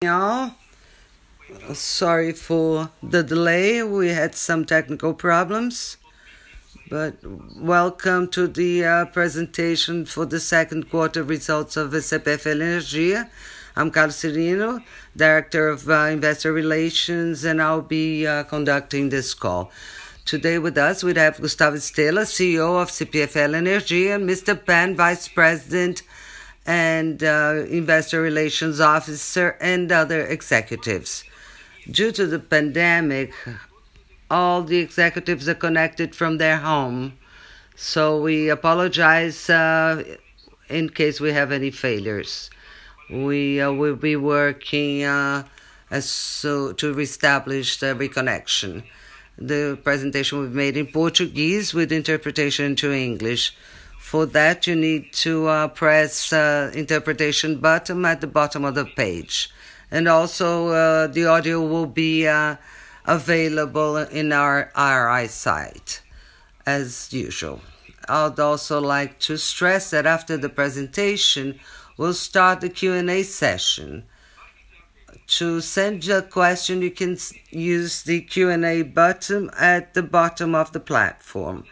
y'all. Sorry for the delay. We had some technical problems. But welcome to the uh, presentation for the second quarter results of CPFL Energia. I'm Carlos Cyrino, Director of uh, Investor Relations, and I'll be uh, conducting this call. Today with us, we have Gustavo Estrella, CEO of CPFL Energia, and Mr. Pan, Vice President and uh, Investor Relations Officer, and other executives. Due to the pandemic, all the executives are connected from their home. So we apologize uh, in case we have any failures. We uh, will be working uh, so to reestablish the reconnection. The presentation will be made in Portuguese with interpretation to English. For that, you need to uh, press uh, interpretation button at the bottom of the page. And also, uh, the audio will be uh, available in our RI site, as usual. I'd also like to stress that after the presentation, we'll start the Q&A session. To send a question, you can use the Q&A button at the bottom of the platform.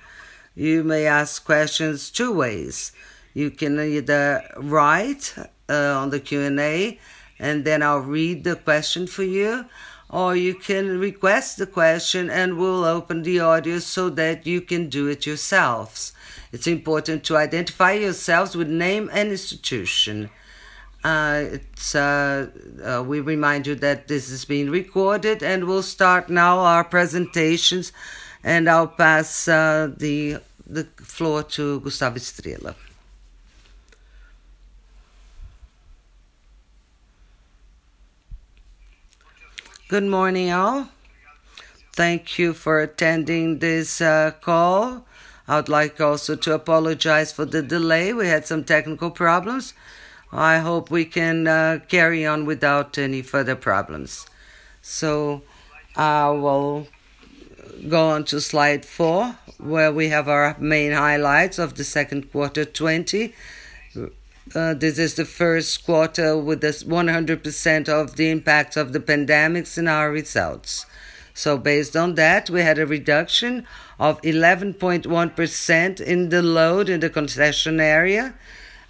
You may ask questions two ways. You can either write uh, on the Q&A and then I'll read the question for you or you can request the question and we'll open the audio so that you can do it yourselves. It's important to identify yourselves with name and institution. Uh, it's, uh, uh, we remind you that this is being recorded and we'll start now our presentations and I'll pass uh, the the floor to Gustavo Estrella. Good morning, all. Thank you for attending this uh, call. I would like also to apologize for the delay. We had some technical problems. I hope we can uh, carry on without any further problems. So I will go on to slide four, where we have our main highlights of the second quarter 20. Uh, this is the first quarter with this 100% of the impact of the pandemics in our results. So, based on that, we had a reduction of 11.1% in the load in the concession area.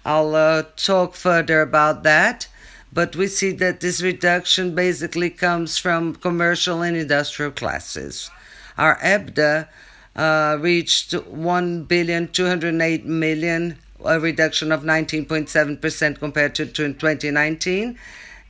I'll uh, talk further about that, but we see that this reduction basically comes from commercial and industrial classes. Our EBITDA uh, reached 1 billion 208 million, a reduction of 19.7% compared to, to 2019.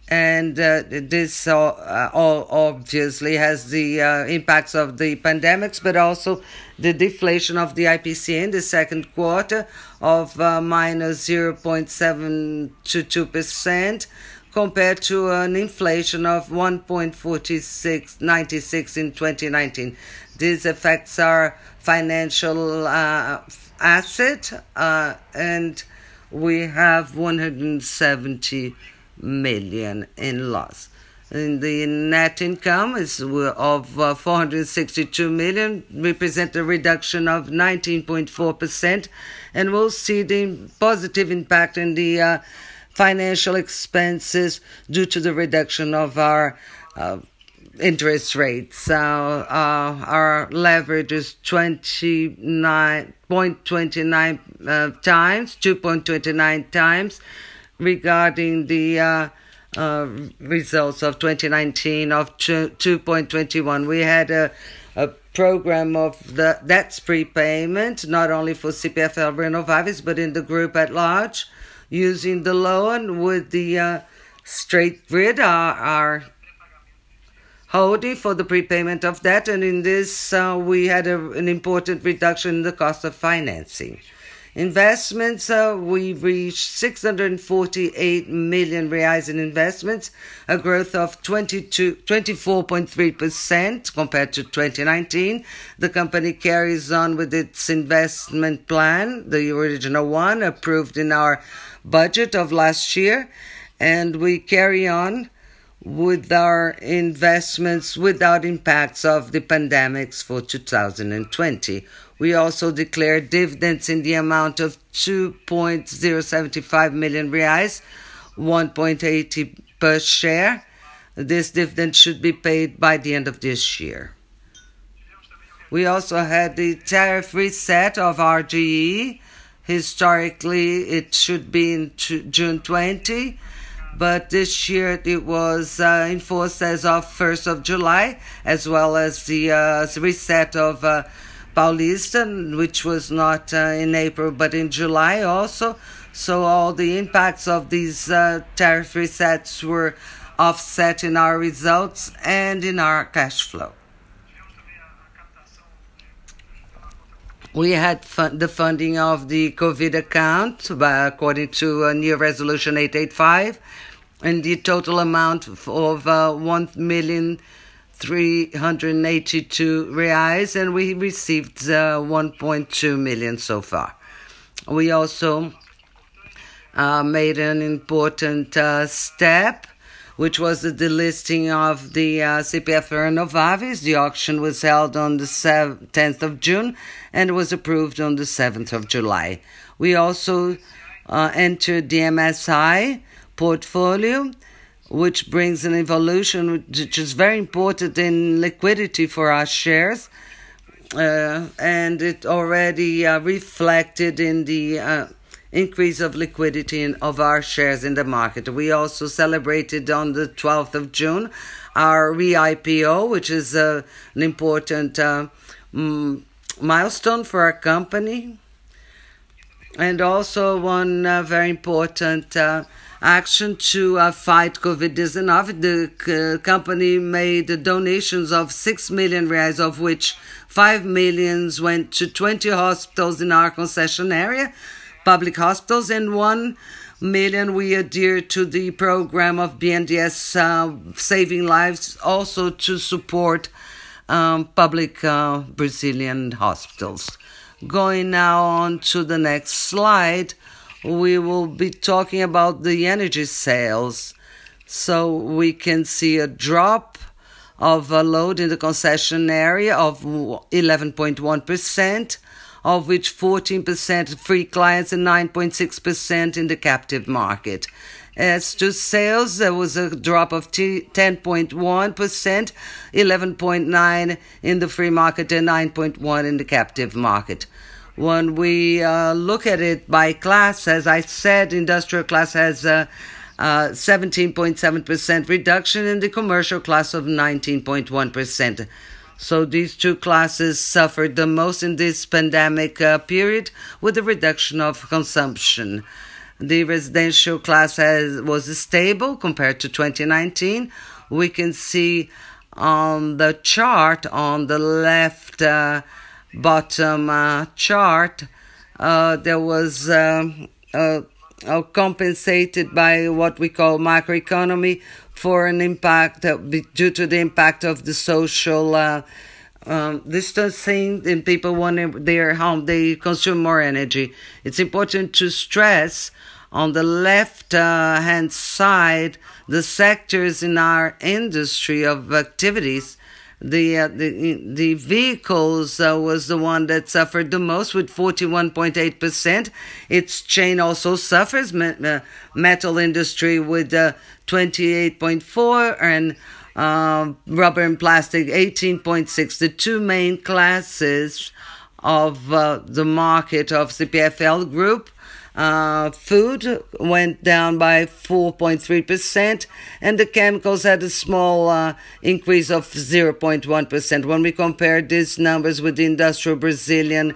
And uh, this uh, all obviously has the impacts of the pandemics, but also the deflation of the IPCA in the second quarter of uh, minus 0.722% compared to an inflation of 1.4696 in 2019. This affects our financial uh, asset, uh, and we have 170 million in loss. And the net income is of uh, 462 million, represent a reduction of 19.4%, and we'll see the positive impact in the uh, financial expenses due to the reduction of our uh, interest rates. So uh, our leverage is 29.29 uh, times, 2.29 times regarding the uh, uh, results of 2019 of 2.21. We had a, a program of the that's prepayment, not only for CPFL Renováveis, but in the group at large using the loan with the uh, State Grid, are, our holding for the prepayment of that. And in this, uh, we had a, an important reduction in the cost of financing. Investments, uh, we reached 648 million reais in investments, a growth of 22, 24.3% compared to 2019. The company carries on with its investment plan, the original one approved in our budget of last year, and we carry on with our investments without impacts of the pandemics for 2020. We also declared dividends in the amount of 2.075 million reais, 1.80 per share, this dividend should be paid by the end of this year. We also had the tariff reset of RGE. Historically, it should be in June 20, but this year it was uh, enforced as of 1st of July, as well as the uh, reset of uh, Paulista, which was not uh, in April but in July also. So all the impacts of these uh, tariff resets were offset in our results and in our cash flow. We had fun- the funding of the COVID account by, according to a new resolution 885, and the total amount of uh, 1 million 382 reais, and we received uh, 1.2 million so far. We also uh, made an important uh, step, which was the delisting of the uh, CPFL Renováveis. The auction was held on the 10th of June and was approved on the 7th of July. We also uh, entered the MSCI portfolio which brings an evolution which is very important in liquidity for our shares. Uh, and it already uh, reflected in the uh, increase of liquidity in, of our shares in the market. We also celebrated on the 12th of June our re IPO, which is uh, an important uh, milestone for our company. And also, one uh, very important action to uh, fight COVID 19. The uh, company made donations of 6 million reais, of which 5 millions went to 20 hospitals in our concession area, public hospitals, and 1 million we adhere to the program of BNDES uh, Saving Lives, also to support um, public uh, Brazilian hospitals. Going now on to the next slide we will be talking about the energy sales. So we can see a drop of a load in the concession area of 11.1%, of which 14% free clients and 9.6% in the captive market. As to sales, there was a drop of 10.1%, 11.9 in the free market and 9.1 in the captive market. When we uh, look at it by class, as I said, industrial class has a 17.7% reduction in the commercial class of 19.1%. So these two classes suffered the most in this pandemic uh, period with a reduction of consumption. The residential class has, was stable compared to 2019. We can see on the chart on the left uh, bottom uh, chart, uh, there was um, uh, compensated by what we call macroeconomy for an impact due to the impact of the social uh, um, distancing and people want their home they consume more energy. It's important to stress on the left uh, hand side the sectors in our industry of activities the uh, the the vehicles uh, was the one that suffered the most with 41.8 percent. Its chain also suffers. Me- uh, metal industry with 28.4 uh, and uh, rubber and plastic 18.6. The two main classes of the market of CPFL group uh, food went down by 4.3%, and the chemicals had a small uh, increase of 0.1%. When we compare these numbers with the industrial Brazilian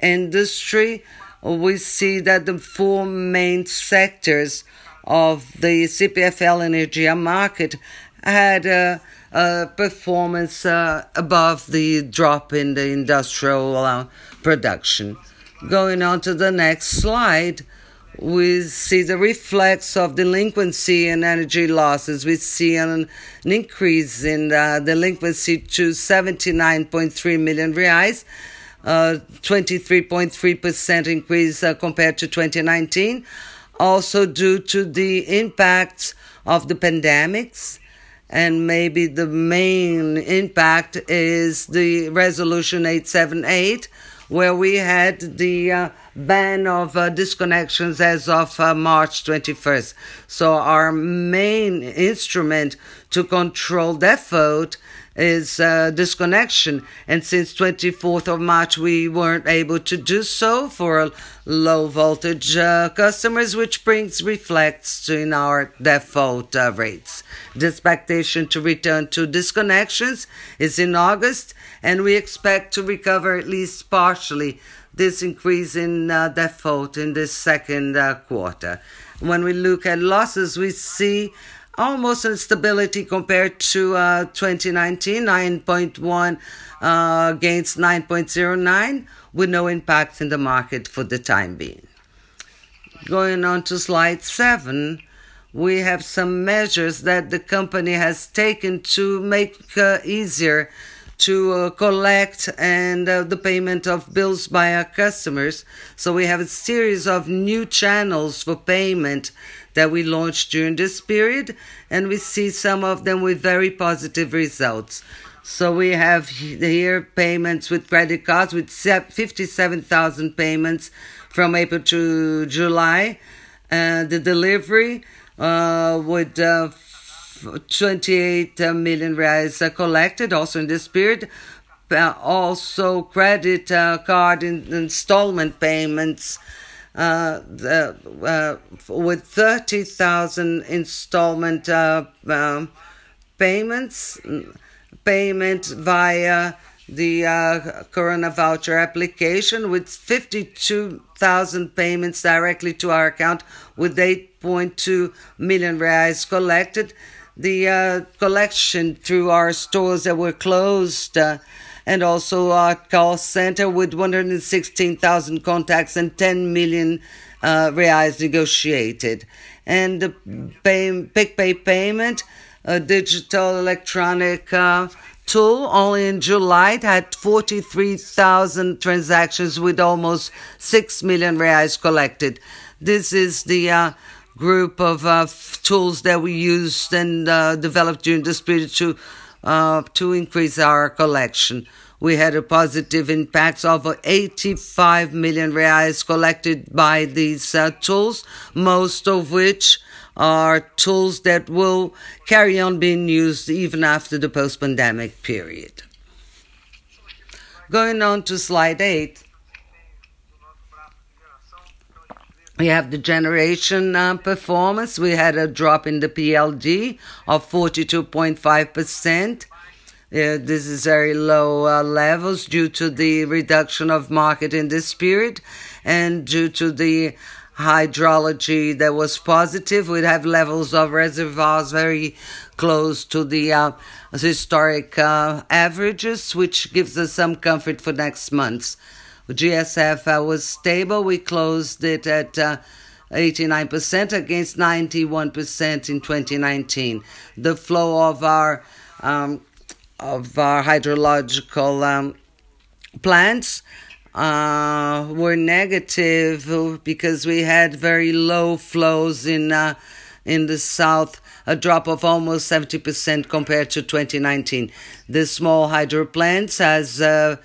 industry, we see that the four main sectors of the CPFL Energia market had a, a performance uh, above the drop in the industrial uh, production. Going on to the next slide, we see the reflex of delinquency and energy losses. We see an, an increase in uh, delinquency to 79.3 million reais, uh, 23.3% increase uh, compared to 2019. Also due to the impacts of the pandemics. And maybe the main impact is the resolution 878 where we had the uh, ban of disconnections as of March 21st. So our main instrument to control default is uh, disconnection. And since 24th of March, we weren't able to do so for low voltage uh, customers, which brings reflects in our default uh, rates. The expectation to return to disconnections is in August, and we expect to recover at least partially this increase in uh, default in this second uh, quarter. When we look at losses, we see almost instability compared to uh, 2019, 9.1 uh, against 9.09, with no impact in the market for the time being. Going on to slide seven, we have some measures that the company has taken to make uh, easier to uh, collect and uh, the payment of bills by our customers. So we have a series of new channels for payment that we launched during this period, and we see some of them with very positive results. So we have here payments with credit cards with 57,000 payments from April to July. Uh, the delivery uh, with uh, 28 million reais collected also in this period. Uh, also, credit uh, card in- installment payments uh, the, uh, with 30,000 installment uh, um, payments, payment via the uh, Corona voucher application with 52,000 payments directly to our account with 8.2 million reais collected. The uh, collection through our stores that were closed uh, and also our call center with 116,000 contacts and 10 million uh, reais negotiated. And the pay, PicPay payment, a digital electronic uh, tool, only in July had 43,000 transactions with almost 6 million reais collected. This is the uh, group of uh, tools that we used and uh, developed during this period to uh, to increase our collection. We had a positive impact of 85 million reais collected by these uh, tools, most of which are tools that will carry on being used even after the post pandemic period. Going on to slide 8. We have the generation uh, performance. We had a drop in the PLD of 42.5%. Uh, this is very low uh, levels due to the reduction of market in this period and due to the hydrology that was positive. We'd have levels of reservoirs very close to the uh, historic uh, averages, which gives us some comfort for next months. GSF uh, was stable. We closed it at uh, 89% against 91% in 2019. The flow of our um, of our hydrological um, plants uh, were negative because we had very low flows in uh, in the south, a drop of almost 70% compared to 2019. The small hydro plants has uh,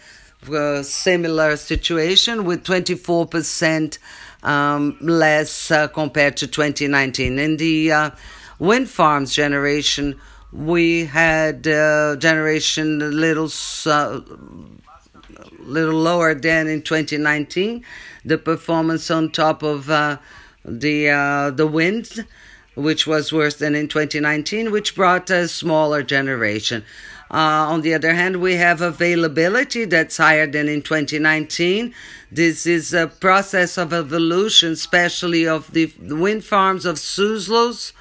a similar situation with 24% um, less uh, compared to 2019. In the uh, wind farms generation, we had uh, generation a little uh, little lower than in 2019. The performance on top of uh, the uh, the wind, which was worse than in 2019, which brought a smaller generation. Uh, on the other hand, we have availability that's higher than in 2019. This is a process of evolution, especially of the wind farms of Suzlon,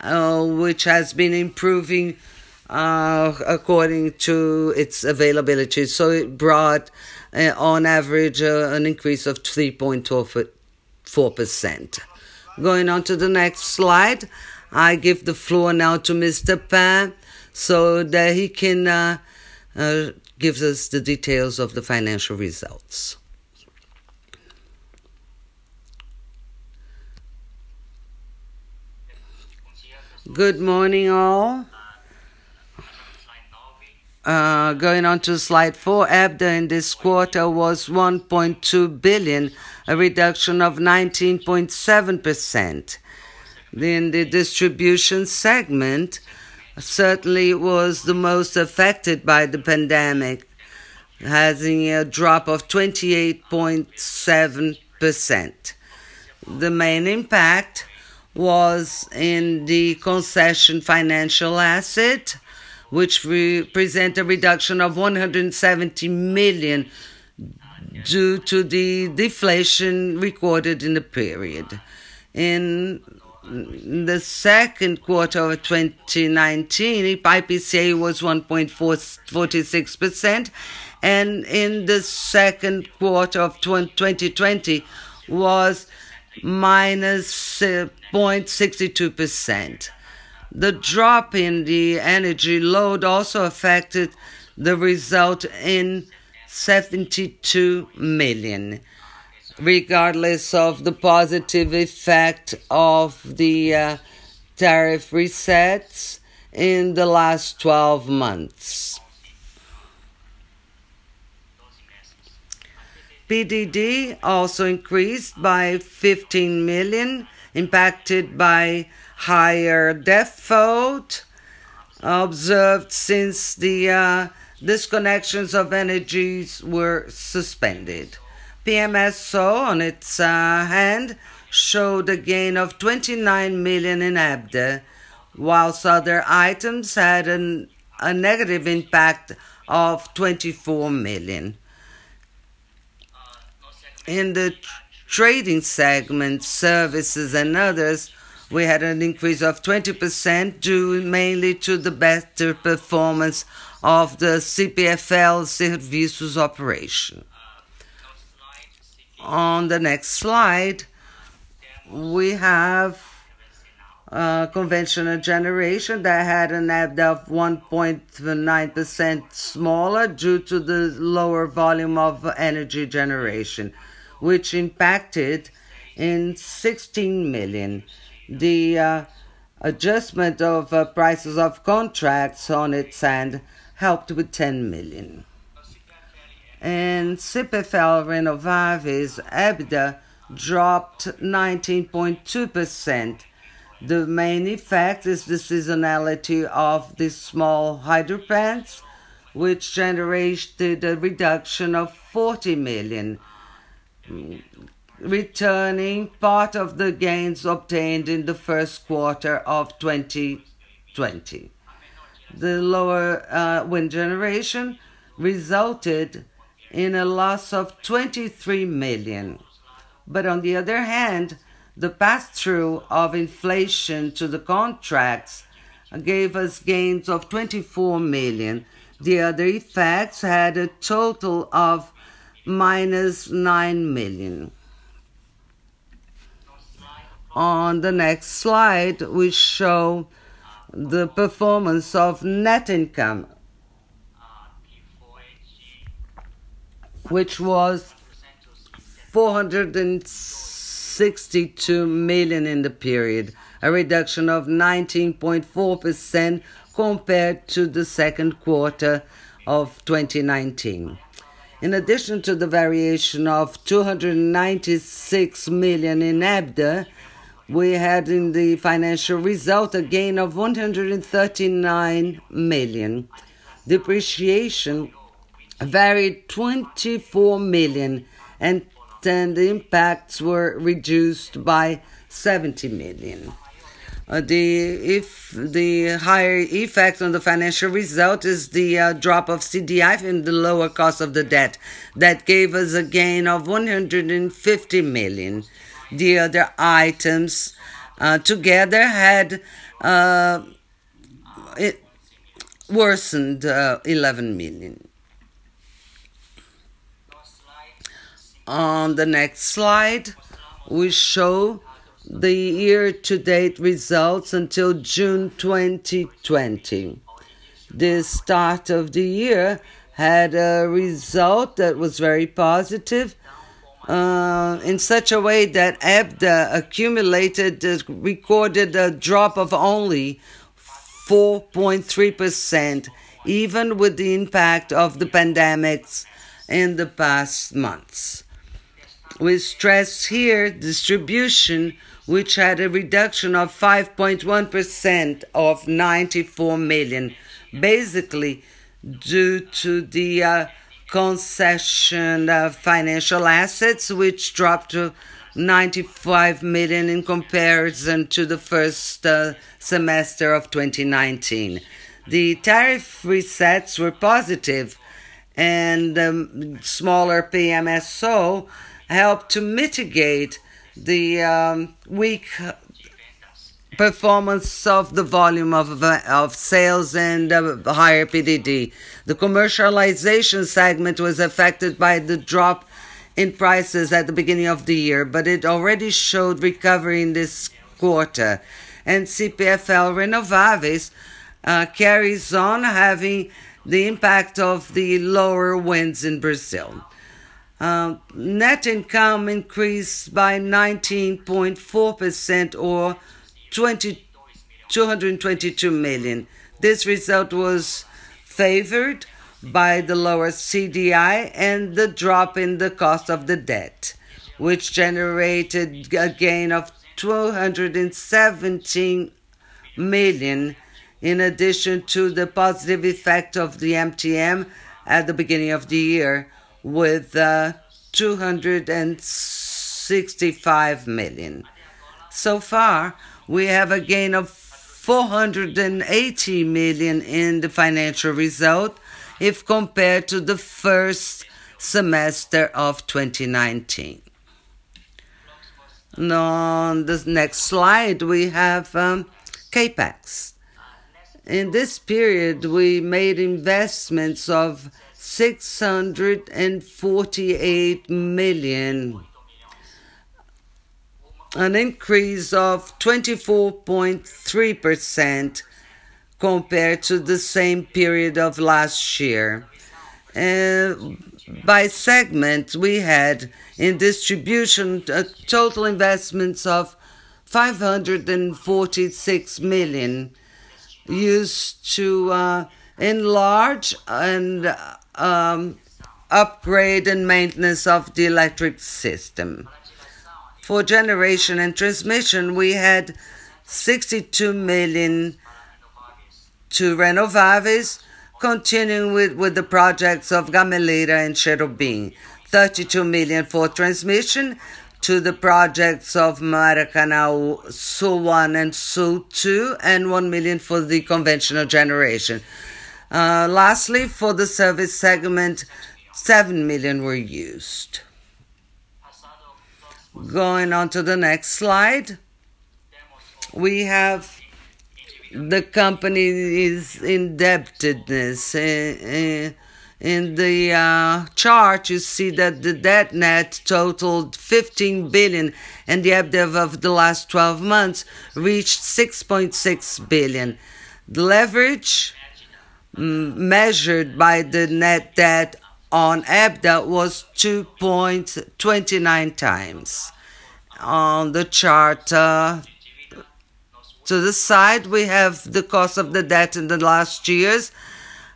uh, which has been improving uh, according to its availability. So it brought, uh, on average, uh, an increase of 3.4%. Going on to the next slide, I give the floor now to Mr. Pan so that he can uh, uh, give us the details of the financial results. Good morning, all. Going on to slide four, EBITDA in this quarter was 1.2 billion, a reduction of 19.7%. In the distribution segment, certainly was the most affected by the pandemic, having a drop of 28.7%. The main impact was in the concession financial asset, which represent a reduction of 170 million due to the deflation recorded in the period. In the second quarter of 2019, IPCA was 1.46%, and in the second quarter of 2020 was -0.62%. Uh, the drop in the energy load also affected the result in 72 million, regardless of the positive effect of the uh, tariff resets in the last 12 months. PDD also increased by 15 million, impacted by higher default observed since the uh, disconnections of energies were suspended. PMSO, on its uh, hand, showed a gain of 29 million in EBITDA, whilst other items had a negative impact of 24 million. In the trading segment, services and others, we had an increase of 20%, due mainly to the better performance of the CPFL Serviços operation. On the next slide, we have a conventional generation that had an EBITDA of 1.9% smaller due to the lower volume of energy generation, which impacted in 16 million. The uh, adjustment of uh, prices of contracts on its end helped with 10 million. CPFL Renováveis EBITDA dropped 19.2%. The main effect is the seasonality of the small hydro plants, which generated a reduction of 40 million, returning part of the gains obtained in the first quarter of 2020. The lower uh, wind generation resulted in a loss of 23 million. But On the other hand, the pass-through of inflation to the contracts gave us gains of 24 million. The other effects had a total of -9 million. On the next slide, we show the performance of net income, which was 462 million in the period, a reduction of 19.4% compared to the second quarter of 2019. In addition to the variation of 296 million in EBITDA, we had in the financial result a gain of 139 million. Depreciation varied 24 million, and then the impacts were reduced by 70 million. Uh, the if the higher effect on the financial result is the uh, drop of CDI and the lower cost of the debt. That gave us a gain of 150 million. The other items uh, together had it worsened 11 million. On the next slide, we show the year-to-date results until June 2020. The start of the year had a result that was very positive, uh, in such a way that EBITDA accumulated uh, recorded a drop of only 4.3%, even with the impact of the pandemics in the past months. We stress here distribution, which had a reduction of 5.1% of 94 million, basically due to the uh, concession of financial assets, which dropped to 95 million in comparison to the first uh, semester of 2019. The tariff resets were positive, and um, smaller PMSO helped to mitigate the um, weak performance of the volume of of sales and higher PDD. The commercialization segment was affected by the drop in prices at the beginning of the year, but it already showed recovery in this quarter. And CPFL Renováveis uh, carries on having the impact of the lower winds in Brazil. Uh, net income increased by 19.4% or 222 million. This result was favored by the lower CDI and the drop in the cost of the debt, which generated a gain of 217 million, in addition to the positive effect of the MTM at the beginning of the year, with uh, 265 million. So far, we have a gain of 480 million in the financial result if compared to the first semester of 2019. On the next slide, we have um, CapEx. In this period, we made investments of 648 million, an increase of 24.3% compared to the same period of last year. Uh, by segment, we had in distribution uh, total investments of 546 million used to uh, enlarge and Um, upgrade and maintenance of the electric system. For generation and transmission, we had 62 million to Renováveis, continuing with with the projects of Gameleira and Cherobim. 32 million for transmission to the projects of Maracanaú Sul I and Sul 2, and 1 million for the conventional generation. Uh, lastly, for the service segment, 7 million were used. Going on to the next slide, we have the company's indebtedness. Uh, uh, in the chart, you see that the debt net totaled 15 billion, and the EBITDA of the last 12 months reached 6.6 billion. The leverage measured by the net debt on EBITDA was 2.29 times. On the chart uh, to the side, we have the cost of the debt in the last years,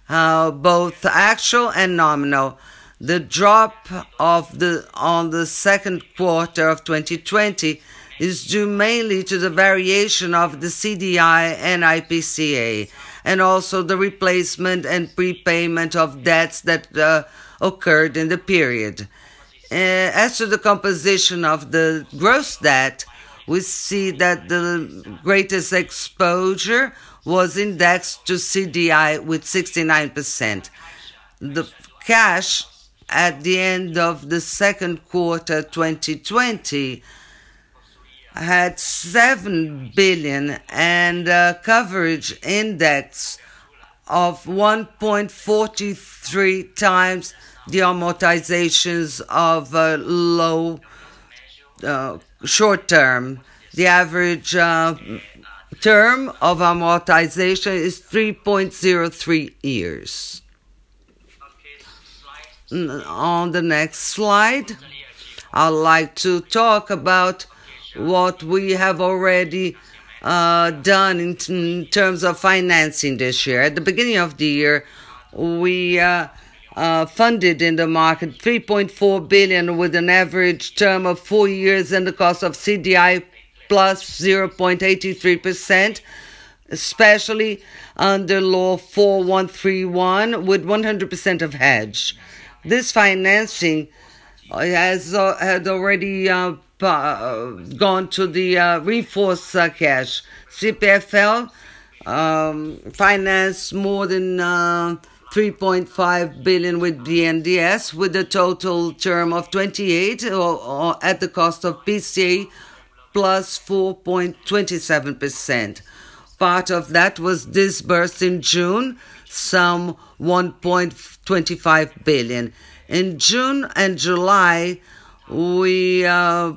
uh, both actual and nominal. The drop of the on the second quarter of 2020 is due mainly to the variation of the CDI and IPCA, and also the replacement and prepayment of debts that uh, occurred in the period. Uh, as to the composition of the gross debt, we see that the greatest exposure was indexed to CDI with 69%. The cash at the end of the second quarter 2020 had 7 billion and a coverage index of 1.43 times the amortizations of uh, low uh, short term. The average uh, term of amortization is 3.03 years. On the next slide, I'd like to talk about what we have already uh, done in, in, terms of financing this year. At the beginning of the year, we uh, uh, funded in the market 3.4 billion with an average term of four years and the cost of CDI plus 0.83%, especially under Law 4131 with 100% of hedge. This financing has uh, had already uh, gone to the uh, uh, cash. CPFL um, financed more than uh, 3.5 billion with BNDES with a total term of 28 or, or at the cost of PCA plus 4.27%. Part of that was disbursed in June, some 1.25 billion. In June and July, we uh,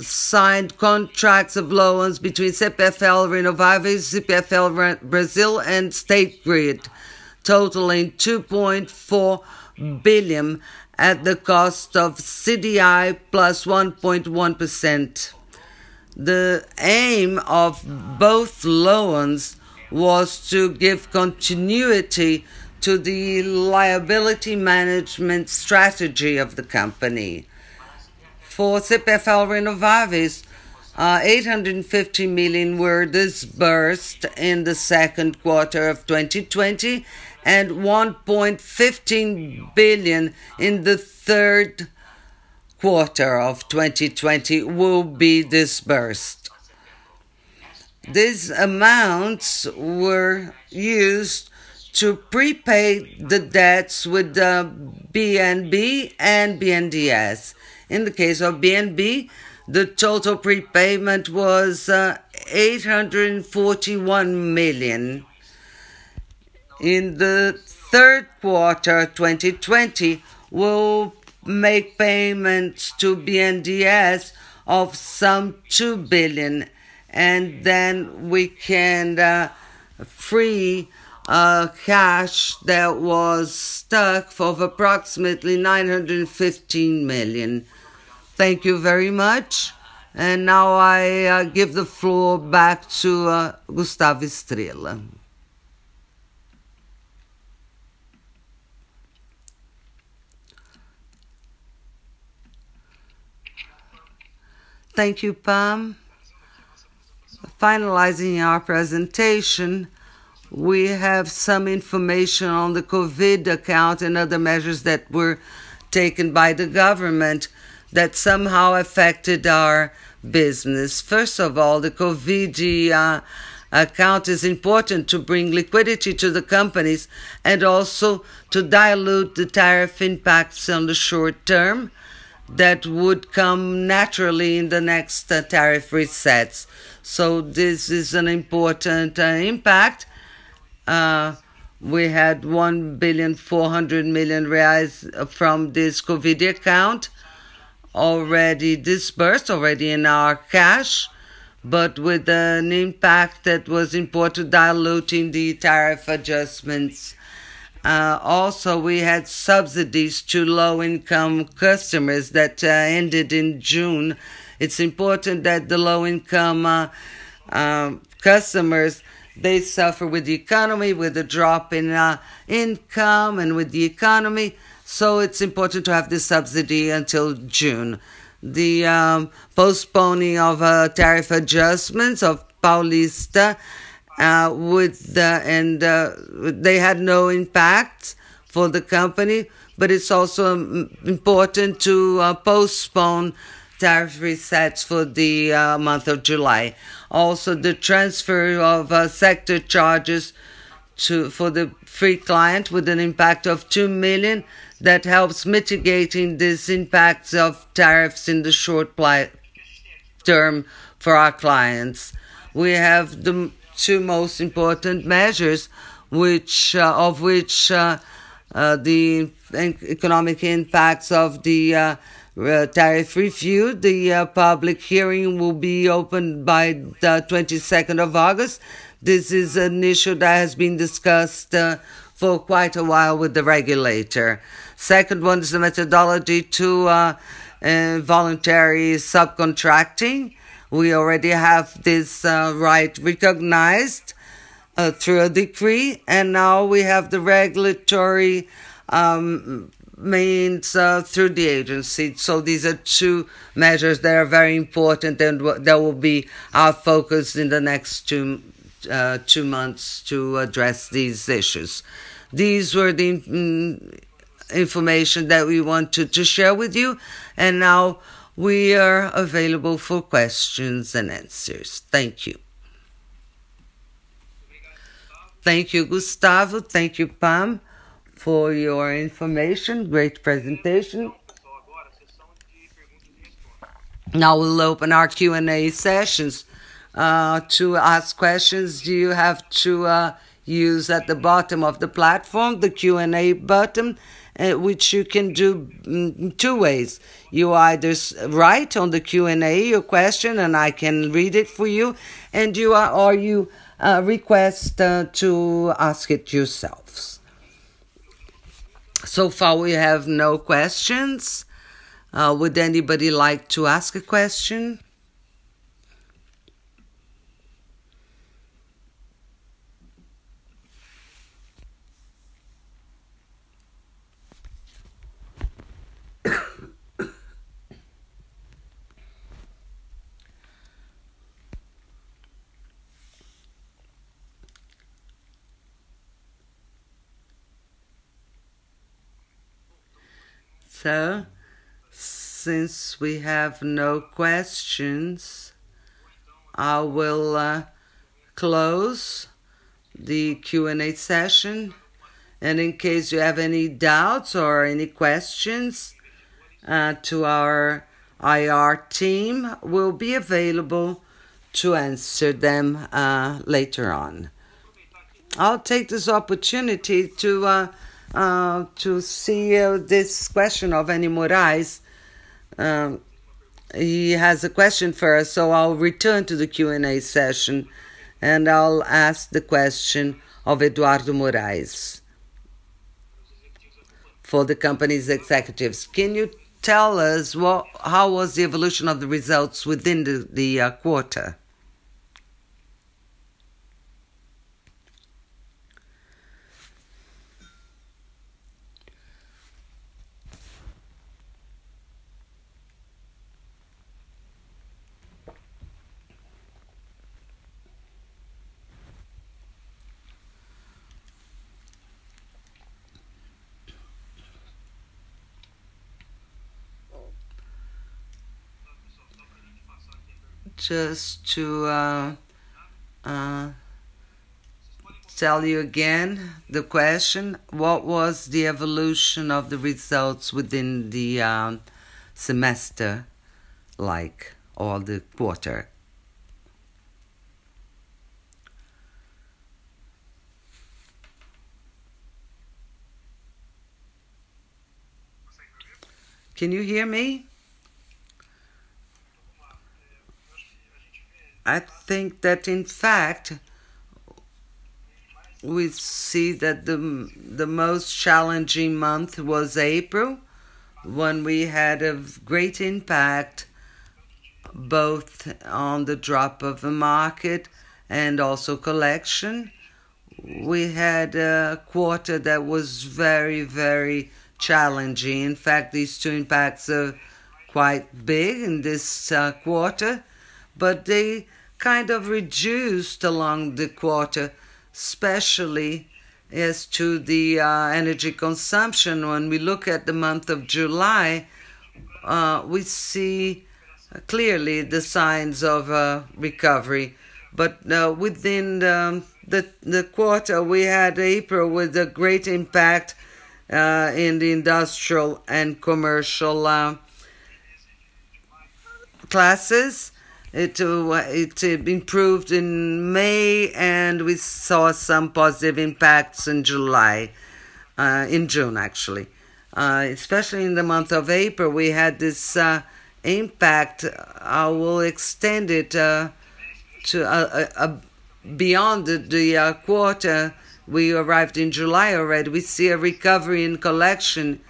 signed contracts of loans between CPFL Renováveis, CPFL Brazil, and State Grid, totaling 2.4 billion at the cost of CDI plus 1.1. The aim of both loans was to give continuity to the liability management strategy of the company. For CPFL Renováveis, uh, 850 million were disbursed in the second quarter of 2020 and 1.15 billion in the third quarter of 2020 will be disbursed. These amounts were used to prepay the debts with the BNB and BNDES. In the case of BNB, the total prepayment was uh, 841 million. In the third quarter 2020, we'll make payments to BNDES of some 2 billion and then we can uh, free uh, cash that was stuck for approximately 915 million. Thank you very much. And now I uh, give the floor back to uh, Gustavo Estrella. Thank you, Pan. Finalizing our presentation, we have some information on the COVID account and other measures that were taken by the government that somehow affected our business. First of all, the COVID uh, account is important to bring liquidity to the companies and also to dilute the tariff impacts on the short term that would come naturally in the next uh, tariff resets. So this is an important uh, impact. Uh, we had 1 billion 400 million reais from this COVID account already disbursed, already in our cash, but with an impact that was important diluting the tariff adjustments uh, also, we had subsidies to low income customers that uh, ended in June. It's important that the low income uh, um, customers they suffer with the economy, with the drop in uh, income, and with the economy. So it's important to have this subsidy until June. The um, postponing of uh, tariff adjustments of Paulista uh, with the, and uh, they had no impact for the company, but it's also um, important to uh, postpone tariff resets for the uh, month of July. Also, the transfer of uh, sector charges to for the free client with an impact of 2 million that helps mitigating these impacts of tariffs in the short term for our clients. We have the two most important measures, which uh, of which uh, uh, the economic impacts of the uh, tariff review. The uh, public hearing will be opened by the 22nd of August. This is an issue that has been discussed for quite a while with the regulator. Second one is the methodology to voluntary subcontracting We already have this uh, right recognized uh, through a decree, and now we have the regulatory um, means uh, through the agency. So these are two measures that are very important, and that will be our focus in the next two uh, two months to address these issues. These were the mm, information that we wanted to share with you, and now we are available for questions and answers. Thank you. Thank you, Gustavo. Thank you, Pan for your information. Great presentation. Now we'll open our Q&A sessions. Uh, to ask questions, you have to uh, use at the bottom of the platform the Q&A button, uh, which you can do mm, two ways. You either write on the Q&A your question, and I can read it for you, and you are, or you uh, request uh, to ask it yourselves. So far, we have no questions. Uh, would anybody like to ask a question? So, since we have no questions, I will uh, close the Q&A session. And in case you have any doubts or any questions uh, to our IR team, will be available to answer them uh, later on. I'll take this opportunity to uh, to see uh, this question of Annie Moraes. Um, he has a question for us, so I'll return to the Q&A session and I'll ask the question of Eduardo Moraes for the company's executives. Can you tell us what, how was the evolution of the results within the, the uh, quarter? Just to uh, uh, tell you again the question what was the evolution of the results within the um, semester like or the quarter? Can you hear me I think that in fact we see that the the most challenging month was April when we had a great impact both on the drop of the market and also collection. We had a quarter that was very, very challenging. In fact, these two impacts are quite big in this uh, quarter, but they kind of reduced along the quarter, especially as to the uh, energy consumption. When we look at the month of July, uh, we see clearly the signs of uh, recovery. But uh, within the, the, the quarter, we had April with a great impact uh, in the industrial and commercial uh, classes it, uh, it improved in May, and we saw some positive impacts in July, uh, in June actually. Uh, especially in the month of April, we had this uh, impact. I will extend it uh, to uh, beyond the, the quarter. We arrived in July already. We see a recovery in collection,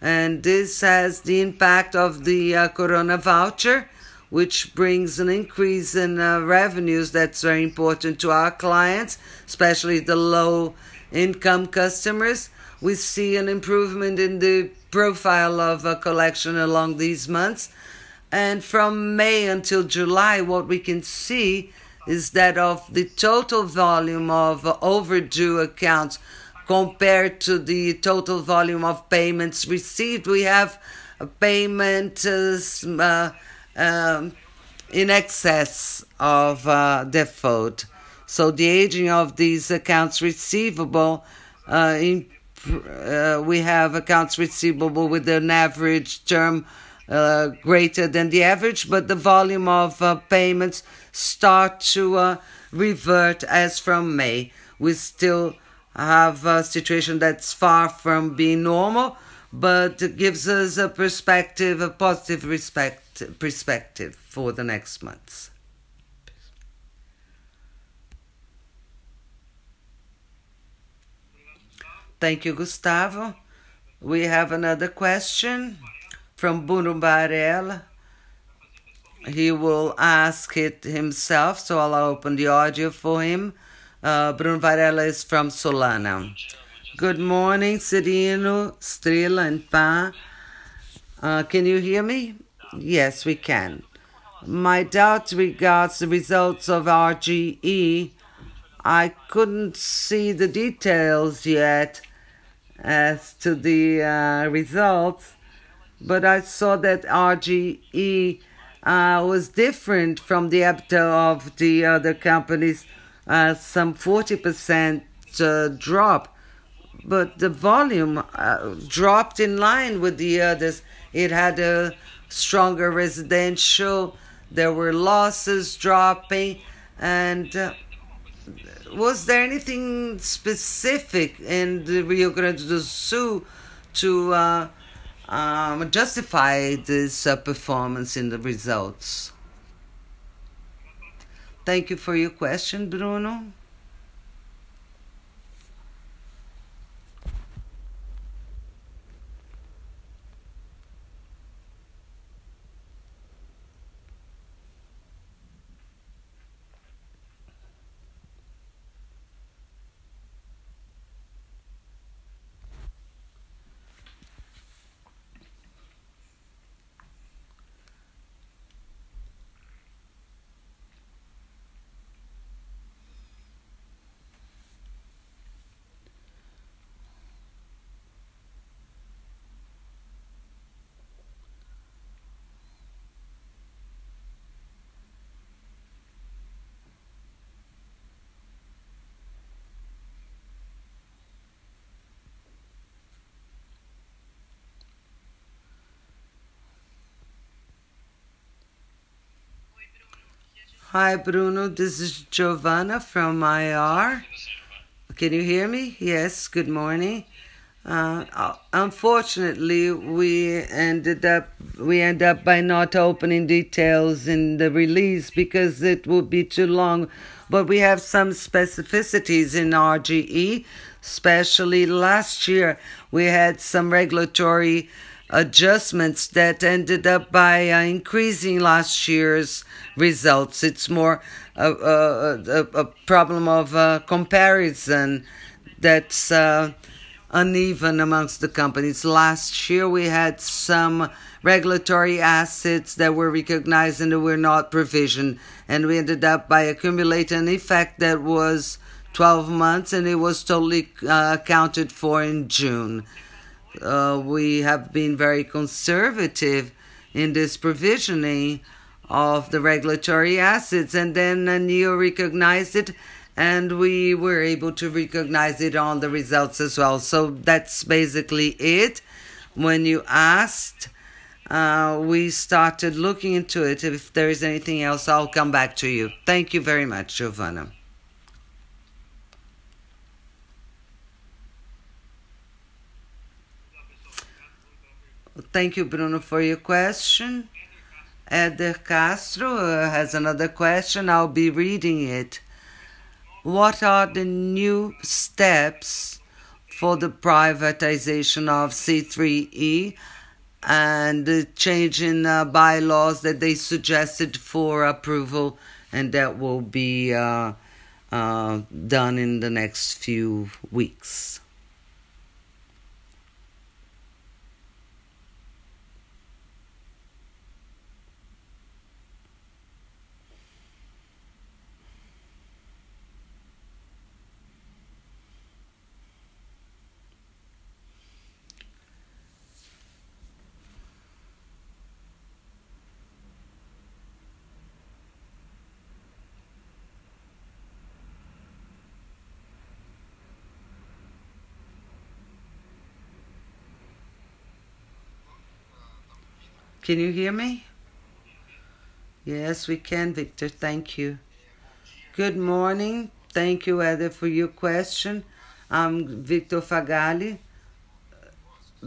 and this has the impact of the Corona voucher which brings an increase in uh, revenues that's very important to our clients, especially the low income customers. We see an improvement in the profile of a collection along these months. And from May until July, what we can see is that of the total volume of overdue accounts compared to the total volume of payments received, we have a payment uh, um, in excess of uh, default. So the aging of these accounts receivable, uh, in, uh, we have accounts receivable with an average term uh, greater than the average, but the volume of uh, payments start to uh, revert as from May. We still have a situation that's far from being normal, but gives us a perspective, a positive respect, perspective for the next months. Thank you, Gustavo. We have another question from Bruno Barella. He will ask it himself, so I'll open the audio for him. Uh, Bruno Varela is from Solana. Good morning, Cyrino, Strela, and Pan. Uh, can you hear me? Yes, we can. My doubt regards the results of RGE. I couldn't see the details yet as to the uh, results, but I saw that RGE uh, was different from the EBITDA of the other companies, uh, some 40% uh, drop. But the volume uh, dropped in line with the others. It had a stronger residential, there were losses dropping, and uh, was there anything specific in the Rio Grande do Sul to uh, um, justify this uh, performance in the results? Thank you for your question, Bruno. Hi, Bruno. This is Giovanna from IR. Can you hear me? Yes, good morning. Uh, unfortunately, we ended up we end up by not opening details in the release because it would be too long. But we have some specificities in RGE, especially last year we had some regulatory adjustments that ended up by uh, increasing last year's results. It's more a, a, a problem of uh, comparison that's uh, uneven amongst the companies. Last year, we had some regulatory assets that were recognized and were not provisioned, and we ended up by accumulating an effect that was 12 months and it was totally uh, accounted for in June. Uh, we have been very conservative in this provisioning of the regulatory assets, and then ANEEL recognized it, and we were able to recognize it on the results as well. So that's basically it. When you asked, uh, we started looking into it. If there is anything else, I'll come back to you. Thank you very much, Giovanna. Thank you, Bruno, for your question. Eder Castro uh, has another question. I'll be reading it. What are the new steps for the privatization of CEEE and the change in uh, bylaws that they suggested for approval, and that will be uh, uh, done in the next few weeks. Can you hear me? Yes, we can, Victor. Thank you. Good morning. Thank you, Eder, for your question. I'm Victor Fagali,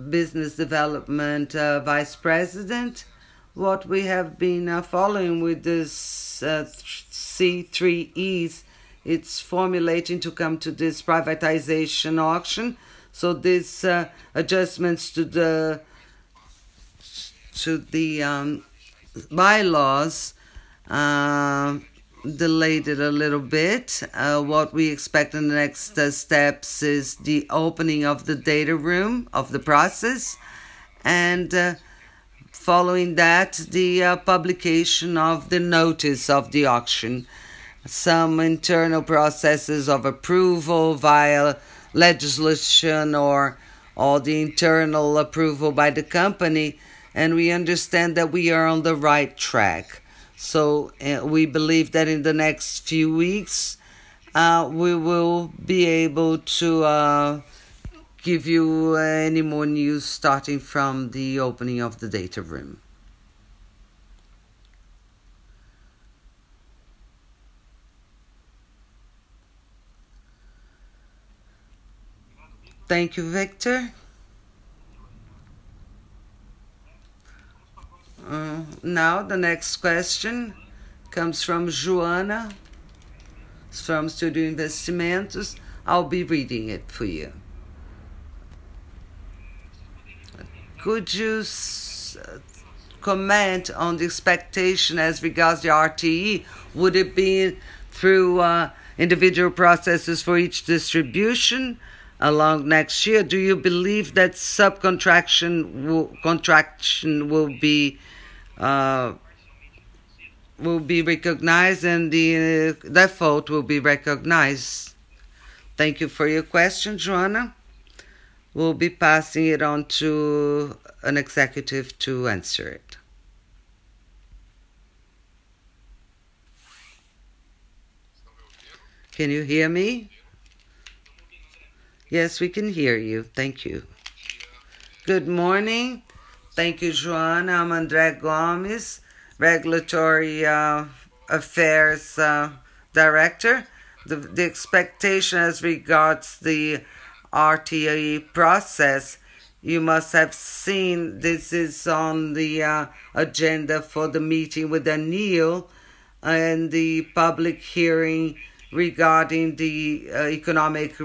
Business Development uh, Vice President. What we have been uh, following with this uh, CEEEs, it's formulating to come to this privatization auction. So these uh, adjustments to the to the um, bylaws uh, delayed it a little bit. Uh, what we expect in the next uh, steps is the opening of the data room of the process, and uh, following that, the uh, publication of the notice of the auction. Some internal processes of approval via legislation or or the internal approval by the company and we understand that we are on the right track. So uh, we believe that in the next few weeks, uh, we will be able to uh, give you any more news starting from the opening of the data room. Thank you, Victor. Uh, now the next question comes from Joana from Studio Investimentos. I'll be reading it for you. Could you comment on the expectation as regards the RTE? Would it be through uh, individual processes for each distribution along next year? Do you believe that subcontraction will, contraction will be uh, will be recognized and the uh, default will be recognized. Thank you for your question, Joanna. We'll be passing it on to an executive to answer it. Can you hear me? Yes, we can hear you. Thank you. Good morning. Thank you, Joana. I'm Andre Gomes, Regulatory uh, Affairs uh, Director. The, the expectation as regards the RTE process, you must have seen this is on the uh, agenda for the meeting with ANEEL and the public hearing regarding the uh, economic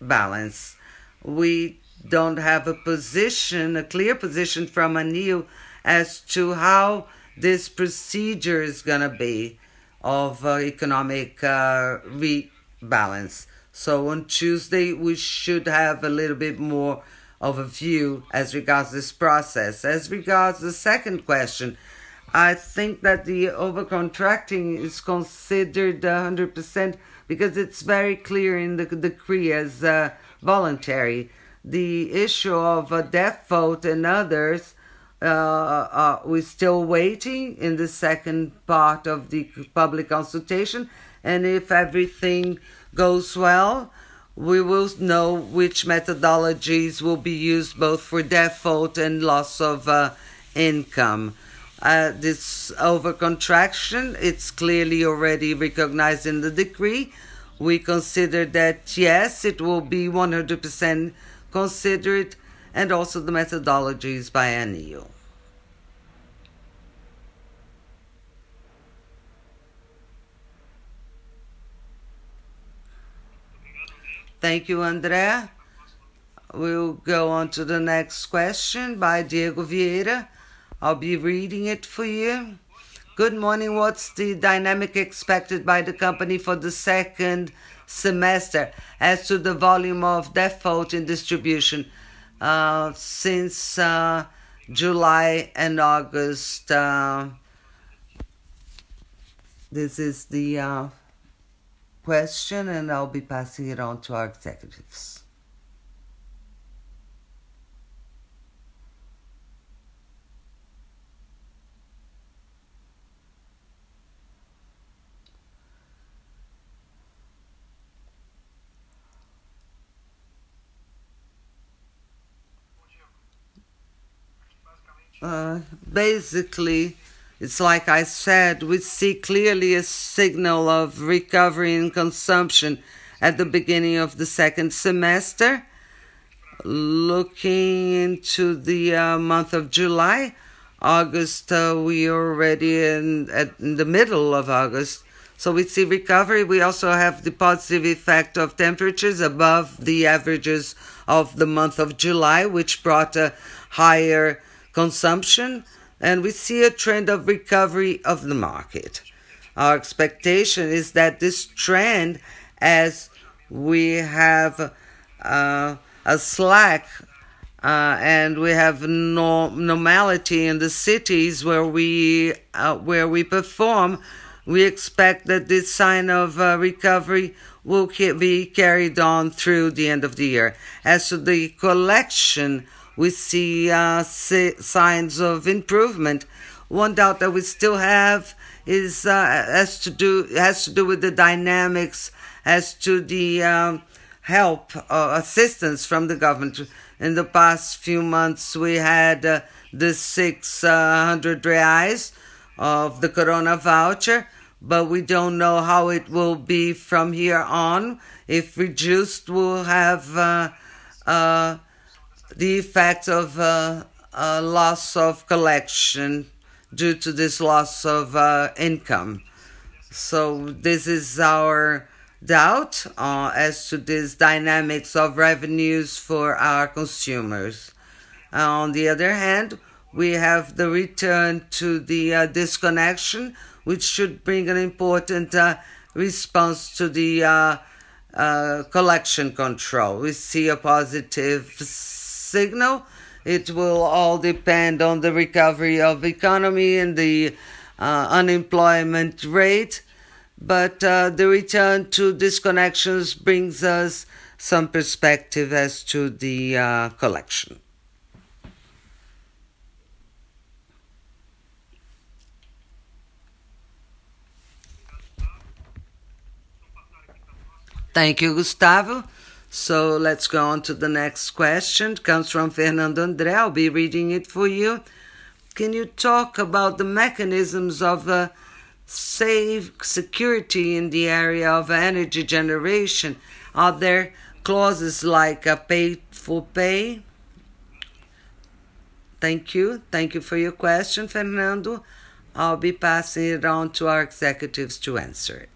rebalance. We don't have a position, a clear position from ANEEL as to how this procedure is going to be of uh, economic uh, rebalance. So on Tuesday, we should have a little bit more of a view as regards this process. As regards the second question, I think that the overcontracting is considered 100% because it's very clear in the decree as uh, voluntary. The issue of a default and others, uh, uh, we're still waiting in the second part of the public consultation. And if everything goes well, we will know which methodologies will be used both for default and loss of uh, income. Uh, this overcontraction, it's clearly already recognized in the decree. We consider that yes, it will be 100% considered, and also the methodologies by ANEEL. Thank you, Andrea. We'll go on to the next question by Diego Vieira. I'll be reading it for you. Good morning. What's the dynamic expected by the company for the second semester as to the volume of default in distribution uh, since uh, July and August? Uh, this is the question, and I'll be passing it on to our executives. Uh, basically, it's like I said, we see clearly a signal of recovery in consumption at the beginning of the second semester. Looking into the uh, month of July, August, uh, we are already in the middle of August, so we see recovery. We also have the positive effect of temperatures above the averages of the month of July, which brought a higher consumption, and we see a trend of recovery of the market. Our expectation is that this trend, as we have uh, a slack uh, and we have no normality in the cities where we uh, where we perform, we expect that this sign of uh, recovery will be carried on through the end of the year. As to the collection, we see uh, signs of improvement. One doubt that we still have is uh, has to do has to do with the dynamics as to the um, help or assistance from the government. In the past few months, we had uh, the 600 uh, reais of the Corona voucher, but we don't know how it will be from here on. If reduced, we'll have the effect of uh, loss of collection due to this loss of uh, income. So this is our doubt uh, as to these dynamics of revenues for our consumers. On the other hand, we have the return to the disconnection, which should bring an important response to the collection control. We see a positive signal. It will all depend on the recovery of economy and the uh, unemployment rate, but uh, the return to disconnections brings us some perspective as to the uh, collection. Thank you, Gustavo. So let's go on to the next question. It comes from Fernando André. I'll be reading it for you. Can you talk about the mechanisms of uh, safe security in the area of energy generation? Are there clauses like uh, a pay-for-pay? Thank you. Thank you for your question, Fernando. I'll be passing it on to our executives to answer it.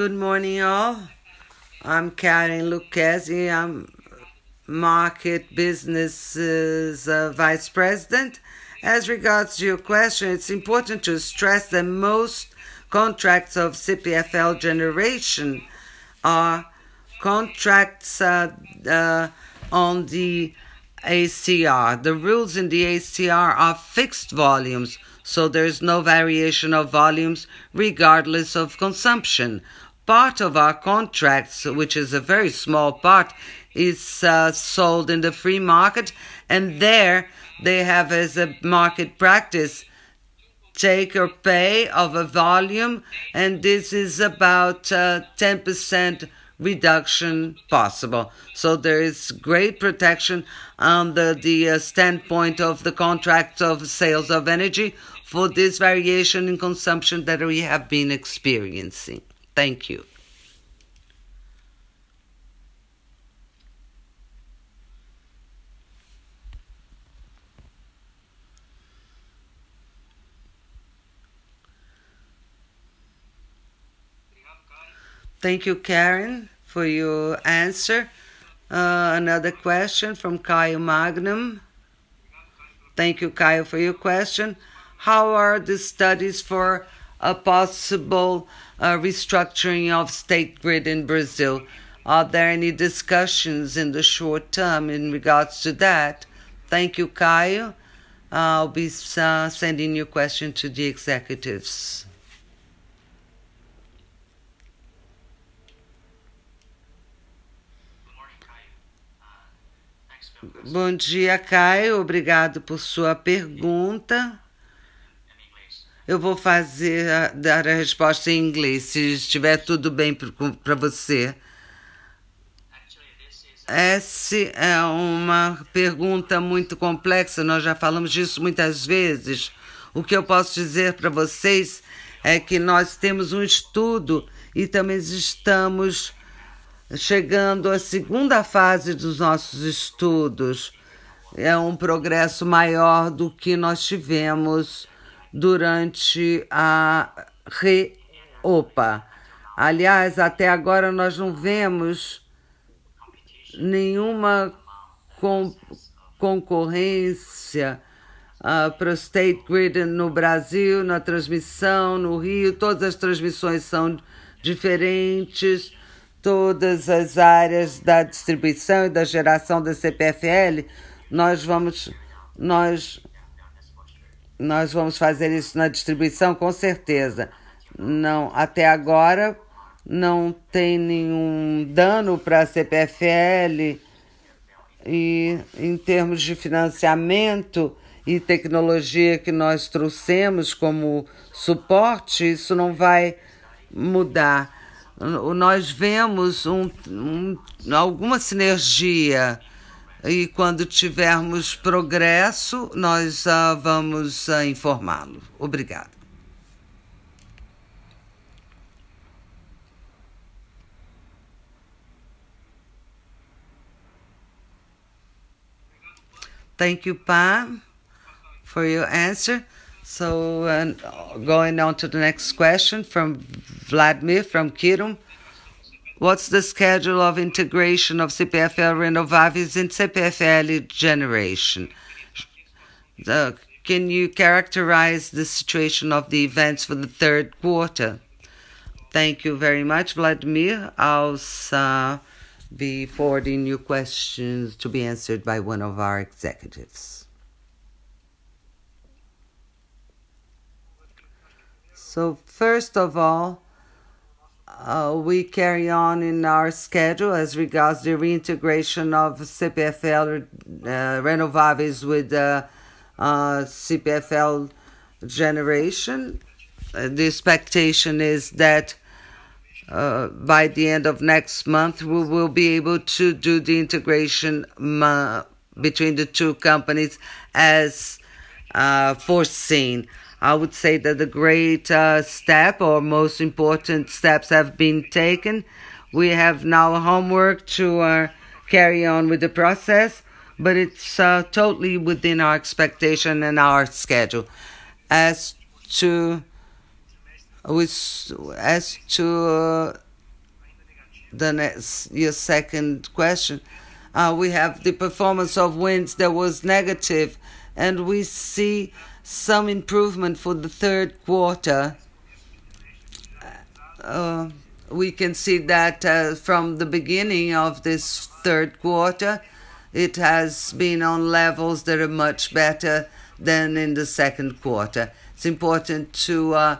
Good morning, all. I'm Karin Luchesi. I'm Market Business uh, Vice President. As regards to your question, it's important to stress that most contracts of CPFL generation are contracts uh, uh, on the ACR. The rules in the ACR are fixed volumes, so there's no variation of volumes regardless of consumption. Part of our contracts, which is a very small part, is sold in the free market, and there they have as a market practice take or pay of a volume, and this is about 10% reduction possible. So there is great protection under the uh, standpoint of the contracts of sales of energy for this variation in consumption that we have been experiencing. Thank you. Thank you, Karen, for your answer. Uh, another question from Caio Magnum. Thank you, Caio, for your question. How are the studies for a possible uh, restructuring of State Grid in Brazil? Are there any discussions in the short term in regards to that? Thank you, Caio. I'll be uh, sending your question to the executives. Bom dia, Caio. Obrigado por sua pergunta. Eu vou fazer dar a resposta em inglês, se estiver tudo bem para você. Essa é uma pergunta muito complexa, nós já falamos disso muitas vezes. O que eu posso dizer para vocês é que nós temos um estudo e também estamos chegando à segunda fase dos nossos estudos. É um progresso maior do que nós tivemos durante a REOPA. Aliás, até agora nós não vemos nenhuma con concorrência uh, para o State Grid no Brasil, na transmissão, no Rio. Todas as transmissões são diferentes todas as áreas da distribuição e da geração da CPFL, nós vamos nós nós vamos fazer isso na distribuição com certeza. Não, até agora não tem nenhum dano para a CPFL e em termos de financiamento e tecnologia que nós trouxemos como suporte, isso não vai mudar nós vemos um, um, alguma sinergia e quando tivermos progresso, nós uh, vamos uh, informá-lo. Obrigado. Thank you, Pam, for your answer. So, uh, going on to the next question from Vladimir from Kirum. What's the schedule of integration of CPFL Renováveis in CPFL generation? Can you characterize the situation of the events for the third quarter? Thank you very much, Vladimir. I'll uh, be forwarding your questions to be answered by one of our executives. So, first of all, uh, we carry on in our schedule as regards the reintegration of CPFL uh, Renováveis with uh, uh, CPFL generation. Uh, the expectation is that uh, by the end of next month, we will be able to do the integration between the two companies as uh, foreseen. I would say that the great uh, step or most important steps have been taken. We have now homework to uh, carry on with the process, but it's uh, totally within our expectation and our schedule. As to with as to uh, the next your second question, uh, we have the performance of winds that was negative, and we see some improvement for the third quarter. Uh, we can see that uh, from the beginning of this third quarter, it has been on levels that are much better than in the second quarter. It's important to uh,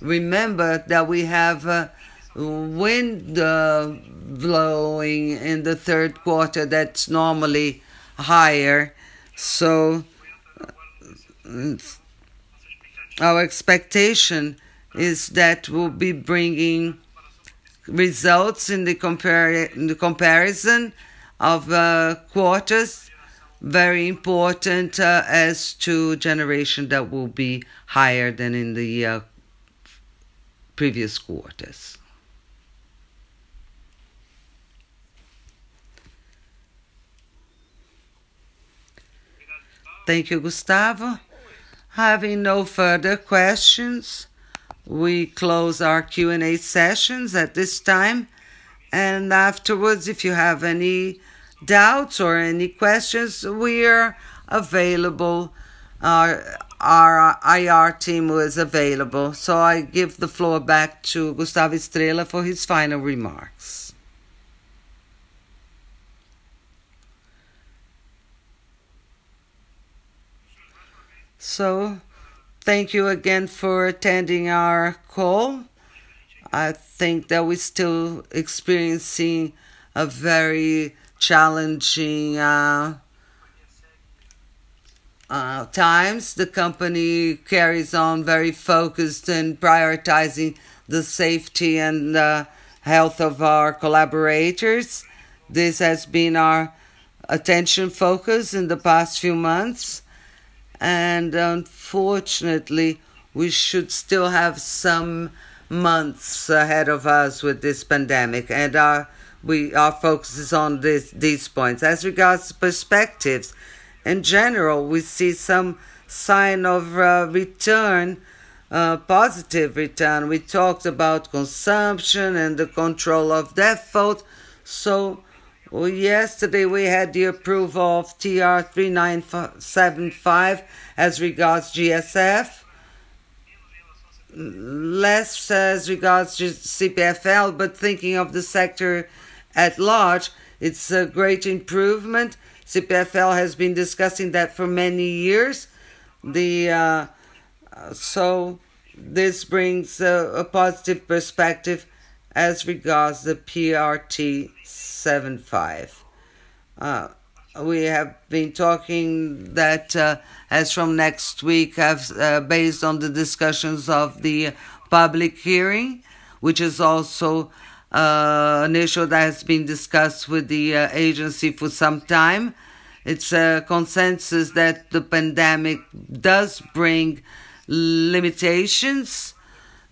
remember that we have uh, wind uh, blowing in the third quarter that's normally higher. So our expectation is that we'll be bringing results in the, compar- in the comparison of uh, quarters very important uh, as to generation that will be higher than in the uh, previous quarters. Thank you, Gustavo. Having no further questions, we close our Q&A sessions at this time. And afterwards, if you have any doubts or any questions, we are available. Our, our IR team was available. So I give the floor back to Gustavo Estrella for his final remarks. So, thank you again for attending our call. I think that we're still experiencing a very challenging uh, uh, times. The company carries on very focused and prioritizing the safety and uh, health of our collaborators. This has been our attention focus in the past few months, and unfortunately, we should still have some months ahead of us with this pandemic, and our we our focus is on this, these points. As regards perspectives, in general, we see some sign of uh, return, uh, positive return. We talked about consumption and the control of default. So well, yesterday we had the approval of TR 3975 as regards GSF less as regards to CPFL, but thinking of the sector at large, it's a great improvement. CPFL has been discussing that for many years. The uh, so this brings a, a, positive perspective as regards the PRT 75. Uh, we have been talking that uh, as from next week, uh, based on the discussions of the public hearing, which is also uh, an issue that has been discussed with the uh, agency for some time. It's a consensus that the pandemic does bring limitations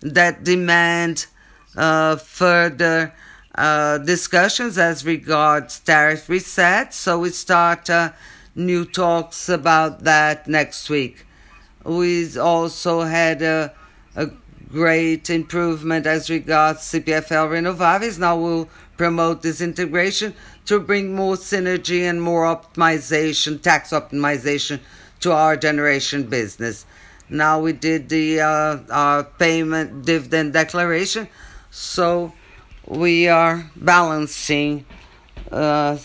that demand further uh, discussions as regards tariff reset. So we start uh, new talks about that next week. We also had a, a great improvement as regards CPFL Renováveis. Now we'll promote this integration to bring more synergy and more optimization, tax optimization to our generation business. Now we did the uh, our payment dividend declaration, so we are balancing, uh,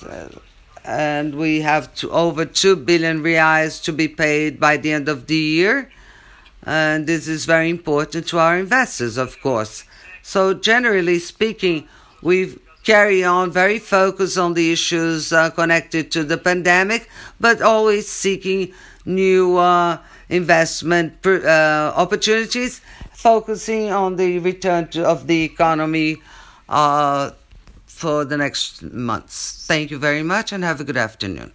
and we have to, over two billion reais to be paid by the end of the year and this is very important to our investors, of course. So, generally speaking, we carry on very focused on the issues uh, connected to the pandemic, but always seeking new uh, investment uh, opportunities, focusing on the return to, of the economy uh, for the next months. Thank you very much and have a good afternoon.